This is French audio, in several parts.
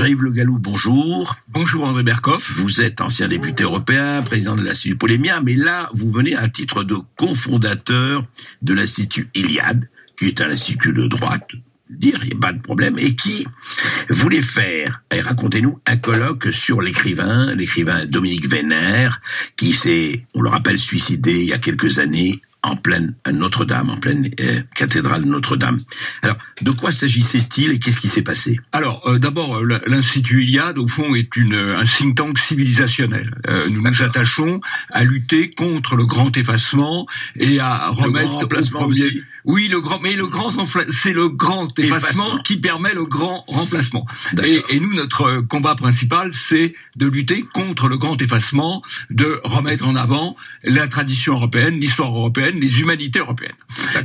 Jean-Yves Le Gallou, bonjour. Bonjour André Berkoff. Vous êtes ancien député européen, président de l'Institut Polémia, mais là, vous venez à titre de cofondateur de l'Institut Iliade, qui est un institut de droite, dire, il n'y a pas de problème, et qui voulait faire, et racontez-nous, un colloque sur l'écrivain, l'écrivain Dominique Vénère, qui s'est, on le rappelle, suicidé il y a quelques années en pleine Notre-Dame, en pleine euh, cathédrale Notre-Dame. Alors, de quoi s'agissait-il et qu'est-ce qui s'est passé? Alors, euh, d'abord, euh, l'Institut Iliade, au fond, est une, un think tank civilisationnel. nous nous attachons à lutter contre le grand effacement et à remettre le au Aussi. Oui, le grand, mais le grand, c'est le grand effacement, qui permet le grand remplacement. Et, et, nous, notre combat principal, c'est de lutter contre le grand effacement, de remettre en avant la tradition européenne, l'histoire européenne, les humanités européennes.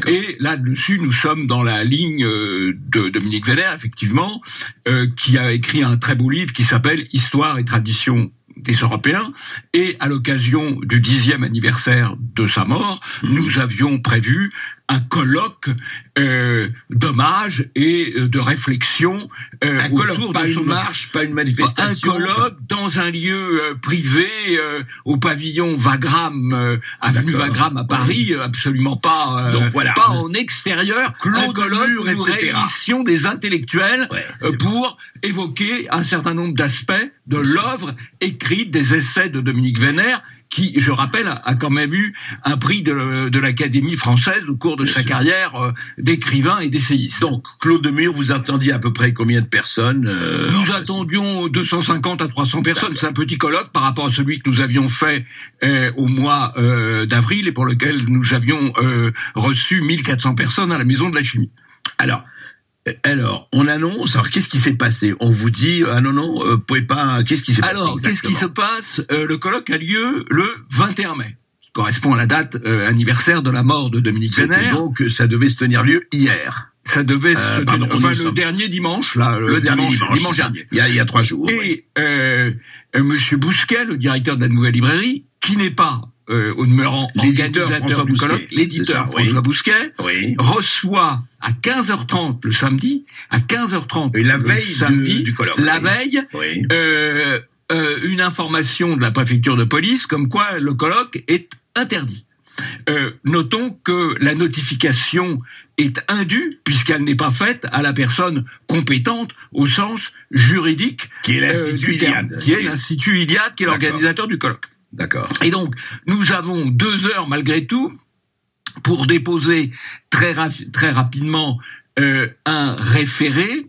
Et là-dessus, nous sommes dans la ligne euh, de Dominique Vénère, effectivement, euh, qui a écrit un très beau livre qui s'appelle Histoire et tradition des Européens. Et à l'occasion du dixième anniversaire de sa mort, nous avions prévu un colloque euh, d'hommage et euh, de réflexion euh, un colloque, pas une marche, pas une manifestation. Un colloque dans un lieu euh, privé euh, au pavillon Wagram, avenue Wagram à Paris, absolument pas, Donc, voilà. pas en extérieur. Un colloque, mur, etc. réunition des intellectuels ouais, pour évoquer un certain nombre d'aspects de l'œuvre écrite des essais de Dominique Vénère qui, je rappelle, a quand même eu un prix de, de l'Académie française au cours de Bien sa sûr. carrière euh, d'écrivain et d'essayiste. Donc, Claude de Mur, vous attendiez à peu près combien de personnes euh, Nous attendions 250 à 300 personnes. C'est un petit colloque par rapport à celui que nous avions fait euh, au mois d'avril et pour lequel nous avions reçu 1400 personnes à la Maison de la Chimie. Alors, alors, on annonce. Alors, qu'est-ce qui s'est passé? On vous dit ah non non, euh, pouvez pas. Qu'est-ce qui s'est passé Alors, qu'est-ce qui se passe? Euh, Le colloque a lieu le 21 mai, qui correspond à la date euh, anniversaire de la mort de Dominique C'était donc ça devait se tenir lieu hier, Ça devait Euh, se pardon, tenir- enfin, le sommes- dernier dimanche, là, le, dimanche, dernier. Il y a, il y a trois jours. Et euh, Monsieur Bousquet, le directeur de la nouvelle librairie, qui n'est pas euh, au demeurant organisateur du colloque, l'éditeur. François Bousquet, Oui. reçoit à 15h30 le samedi, à 15h30 Et la le veille samedi, du, du colloque. la veille, Oui. euh, euh, une information de la préfecture de police comme quoi le colloque est interdit. Euh, notons que la notification est indue puisqu'elle n'est pas faite à la personne compétente au sens juridique Qui est euh, l'Institut Iliade. qui est l'Institut Iliade, qui est l'organisateur du colloque. D'accord. Et donc, nous avons deux heures malgré tout pour déposer très, très rapidement euh, un référé,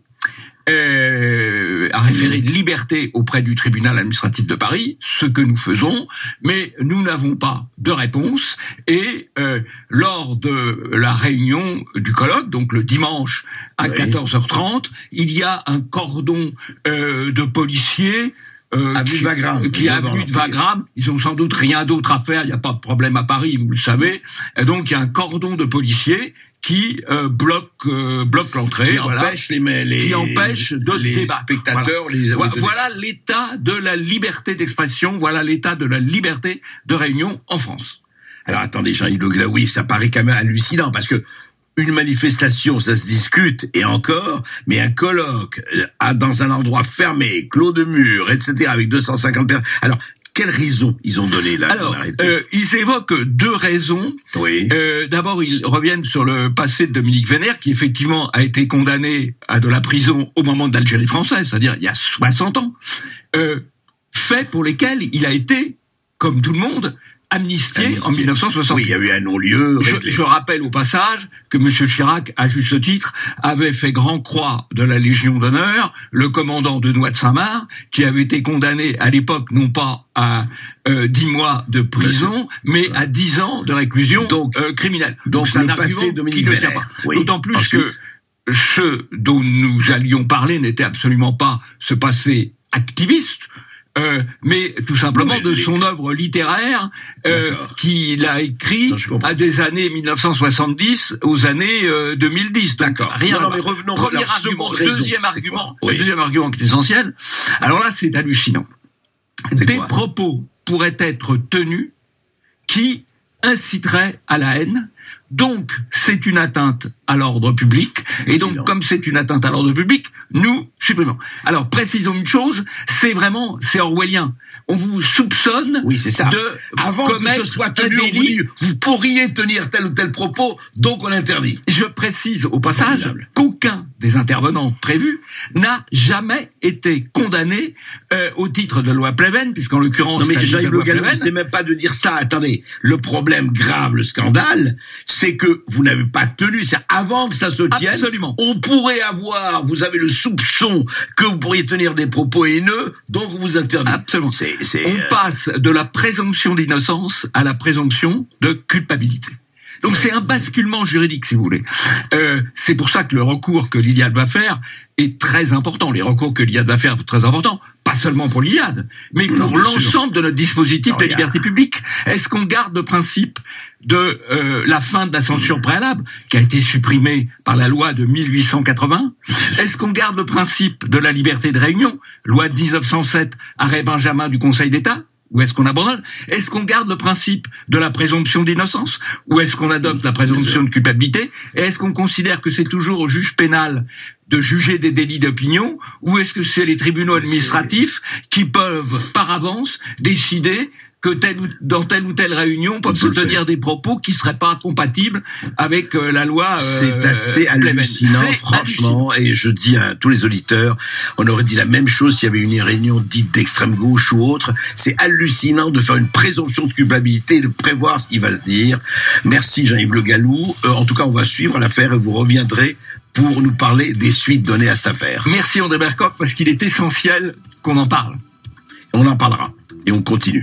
euh, un référé de liberté auprès du tribunal administratif de Paris, ce que nous faisons, mais nous n'avons pas de réponse. Et euh, lors de la réunion du colloque, donc le dimanche à Oui. 14h30, il y a un cordon euh, de policiers euh, qui, de Wagram. qui est avenue de Wagram. Ils ont sans doute rien d'autre à faire. Il n'y a pas de problème à Paris, vous le savez. Et donc il y a un cordon de policiers qui euh, bloque euh, bloque l'entrée. Qui voilà. empêche les, les, Qui empêche de les débattre. spectateurs, les Voilà, de- voilà l'état de la liberté d'expression. Voilà l'état de la liberté de réunion en France. Alors attendez, Jean-Yves Le Gallou, oui, ça paraît quand même hallucinant parce que une manifestation, ça se discute et encore, mais un colloque euh, dans un endroit fermé, clos de mur, etc., avec 250 personnes. Alors, quelles raisons ils ont donné là Alors, euh, ils évoquent deux raisons. Oui. Euh, D'abord, ils reviennent sur le passé de Dominique Vénère, qui effectivement a été condamné à de la prison au moment de l'Algérie française, c'est-à-dire il y a 60 ans, euh, fait pour lesquels il a été, comme tout le monde, amnistié, en 1960. Oui, il y a eu un non-lieu. Je, rappelle au passage que M. Chirac, à juste titre, avait fait grand croix de la Légion d'honneur le commandant de Noix de Saint-Marc, qui avait été condamné à l'époque non pas à euh, 10 mois de prison, mais à 10 ans de réclusion Donc- euh, criminelle. donc c'est un passé qui ne tient pas. Oui. D'autant plus Ensuite. que ce dont nous allions parler n'était absolument pas ce passé activiste, euh, mais tout simplement Non, mais de les- son œuvre littéraire euh, qu'il a écrit Non, à des années 1970 aux années euh, 2010. Donc, D'accord. Rien Non, mais revenons Premier alors, argument, raison, deuxième argument, Oui. le deuxième argument qui est essentiel. Alors là, c'est hallucinant. Des propos pourraient être tenus qui inciteraient à la haine Donc, c'est une atteinte à l'ordre public. Et donc, comme c'est une atteinte à l'ordre public, nous supprimons. Alors, précisons une chose, c'est vraiment, c'est orwellien. On vous soupçonne oui, c'est ça. de Avant que ce soit tenu, vous, vous, pourriez tenir tel ou tel propos, donc on interdit. Je précise au passage qu'aucun des intervenants prévus n'a jamais été condamné euh, au titre de loi Pleven, puisqu'en l'occurrence, non mais Jean-Yves Le c'est même pas de dire ça. Attendez, le problème grave, le scandale, c'est que vous n'avez pas tenu. C'est avant que ça se tienne. Absolument. On pourrait avoir, vous avez le soupçon que vous pourriez tenir des propos haineux, donc vous interdit. Absolument. C'est, On euh, passe de la présomption d'innocence à la présomption de culpabilité. Donc c'est un basculement juridique, si vous voulez. Euh, c'est pour ça que le recours que l'Iliade va faire est très important. Les recours que l'Iliade va faire sont très importants, pas seulement pour l'Iliade, mais pour l'ensemble de notre dispositif de liberté publique. Est-ce qu'on garde le principe de euh, la fin de la censure préalable, qui a été supprimée par la loi de 1880 Est-ce qu'on garde le principe de la liberté de réunion, loi de 1907, arrêt Benjamin du Conseil d'État? Ou est-ce qu'on abandonne? Est-ce qu'on garde le principe de la présomption d'innocence? Ou est-ce qu'on adopte la présomption de culpabilité? Et est-ce qu'on considère que c'est toujours au juge pénal de juger des délits d'opinion? Ou est-ce que c'est les tribunaux administratifs qui peuvent, par avance, décider que telle ou, dans telle ou telle réunion peuvent se tenir des propos qui seraient pas compatibles avec euh, la loi. Euh, c'est assez hallucinant, franchement. Et je dis à tous les auditeurs, on aurait dit la même chose s'il y avait une réunion dite d'extrême gauche ou autre. C'est hallucinant de faire une présomption de culpabilité et de prévoir ce qui va se dire. Merci Jean-Yves Le Gallou. Euh, en tout cas, on va suivre l'affaire et vous reviendrez pour nous parler des suites données à cette affaire. Merci André Bercoq parce qu'il est essentiel qu'on en parle. On en parlera et on continue.